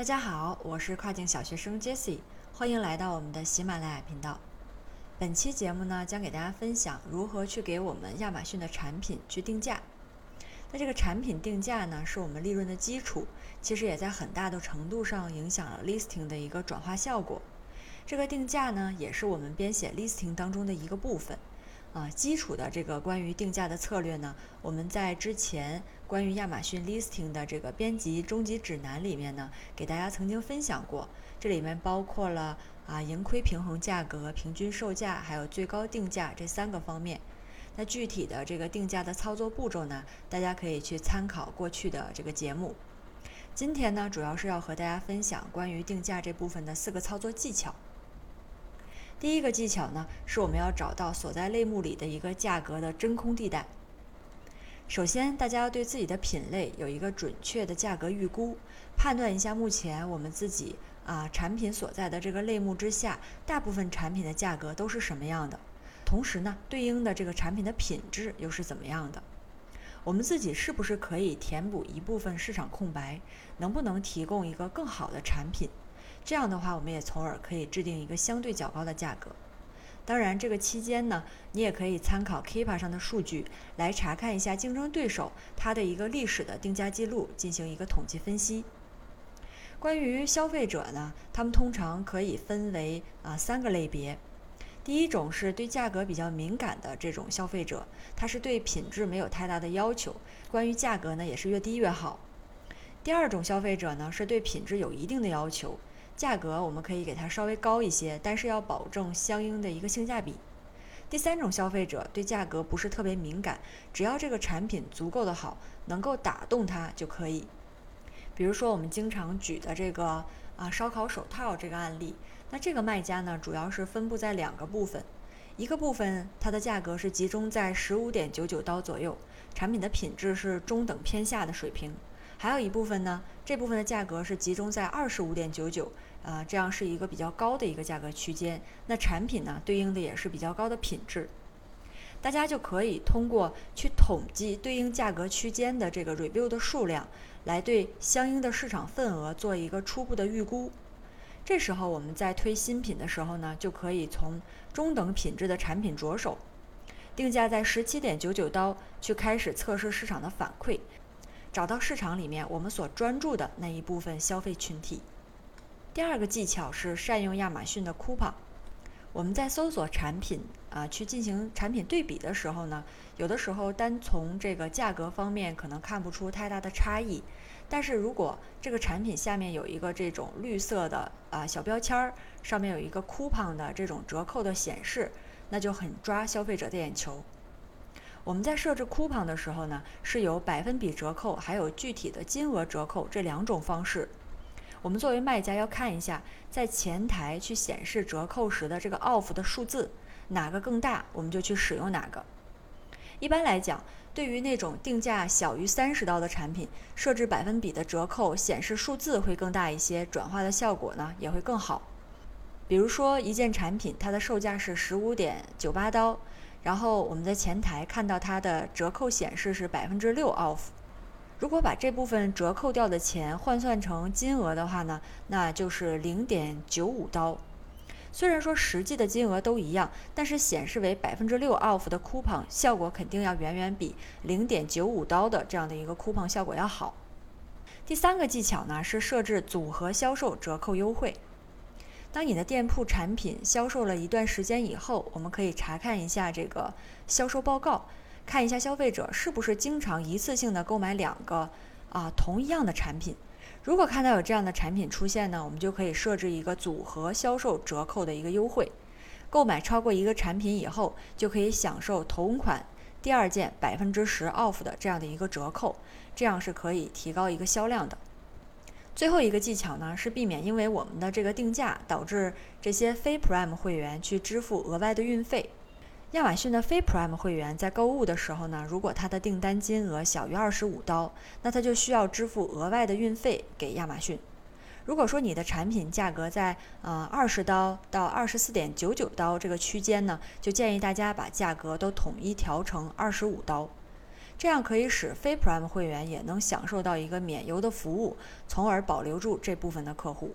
大家好，我是跨境小学生 Jessie，欢迎来到我们的喜马拉雅频道。本期节目呢，将给大家分享如何去给我们亚马逊的产品去定价。那这个产品定价呢，是我们利润的基础，其实也在很大的程度上影响了 listing 的一个转化效果。这个定价呢，也是我们编写 listing 当中的一个部分。啊，基础的这个关于定价的策略呢，我们在之前关于亚马逊 listing 的这个编辑终极指南里面呢，给大家曾经分享过。这里面包括了啊盈亏平衡价格、平均售价，还有最高定价这三个方面。那具体的这个定价的操作步骤呢，大家可以去参考过去的这个节目。今天呢，主要是要和大家分享关于定价这部分的四个操作技巧。第一个技巧呢，是我们要找到所在类目里的一个价格的真空地带。首先，大家要对自己的品类有一个准确的价格预估，判断一下目前我们自己啊产品所在的这个类目之下，大部分产品的价格都是什么样的。同时呢，对应的这个产品的品质又是怎么样的？我们自己是不是可以填补一部分市场空白？能不能提供一个更好的产品？这样的话，我们也从而可以制定一个相对较高的价格。当然，这个期间呢，你也可以参考 kpa 上的数据来查看一下竞争对手它的一个历史的定价记录，进行一个统计分析。关于消费者呢，他们通常可以分为啊三个类别。第一种是对价格比较敏感的这种消费者，他是对品质没有太大的要求，关于价格呢也是越低越好。第二种消费者呢，是对品质有一定的要求。价格我们可以给它稍微高一些，但是要保证相应的一个性价比。第三种消费者对价格不是特别敏感，只要这个产品足够的好，能够打动他就可以。比如说我们经常举的这个啊烧烤手套这个案例，那这个卖家呢主要是分布在两个部分，一个部分它的价格是集中在十五点九九刀左右，产品的品质是中等偏下的水平。还有一部分呢，这部分的价格是集中在二十五点九九，啊，这样是一个比较高的一个价格区间。那产品呢，对应的也是比较高的品质。大家就可以通过去统计对应价格区间的这个 review 的数量，来对相应的市场份额做一个初步的预估。这时候我们在推新品的时候呢，就可以从中等品质的产品着手，定价在十七点九九刀，去开始测试市场的反馈。找到市场里面我们所专注的那一部分消费群体。第二个技巧是善用亚马逊的 coupon。我们在搜索产品啊，去进行产品对比的时候呢，有的时候单从这个价格方面可能看不出太大的差异，但是如果这个产品下面有一个这种绿色的啊小标签儿，上面有一个 coupon 的这种折扣的显示，那就很抓消费者的眼球。我们在设置 coupon 的时候呢，是有百分比折扣，还有具体的金额折扣这两种方式。我们作为卖家要看一下，在前台去显示折扣时的这个 off 的数字，哪个更大，我们就去使用哪个。一般来讲，对于那种定价小于三十刀的产品，设置百分比的折扣显示数字会更大一些，转化的效果呢也会更好。比如说一件产品，它的售价是十五点九八刀。然后我们在前台看到它的折扣显示是百分之六 off，如果把这部分折扣掉的钱换算成金额的话呢，那就是零点九五刀。虽然说实际的金额都一样，但是显示为百分之六 off 的 coupon 效果肯定要远远比零点九五刀的这样的一个 coupon 效果要好。第三个技巧呢是设置组合销售折扣优惠。当你的店铺产品销售了一段时间以后，我们可以查看一下这个销售报告，看一下消费者是不是经常一次性的购买两个啊同一样的产品。如果看到有这样的产品出现呢，我们就可以设置一个组合销售折扣的一个优惠，购买超过一个产品以后，就可以享受同款第二件百分之十 off 的这样的一个折扣，这样是可以提高一个销量的。最后一个技巧呢，是避免因为我们的这个定价导致这些非 Prime 会员去支付额外的运费。亚马逊的非 Prime 会员在购物的时候呢，如果他的订单金额小于二十五刀，那他就需要支付额外的运费给亚马逊。如果说你的产品价格在呃二十刀到二十四点九九刀这个区间呢，就建议大家把价格都统一调成二十五刀。这样可以使非 Prime 会员也能享受到一个免邮的服务，从而保留住这部分的客户。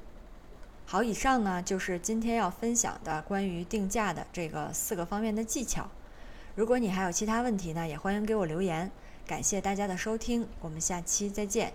好，以上呢就是今天要分享的关于定价的这个四个方面的技巧。如果你还有其他问题呢，也欢迎给我留言。感谢大家的收听，我们下期再见。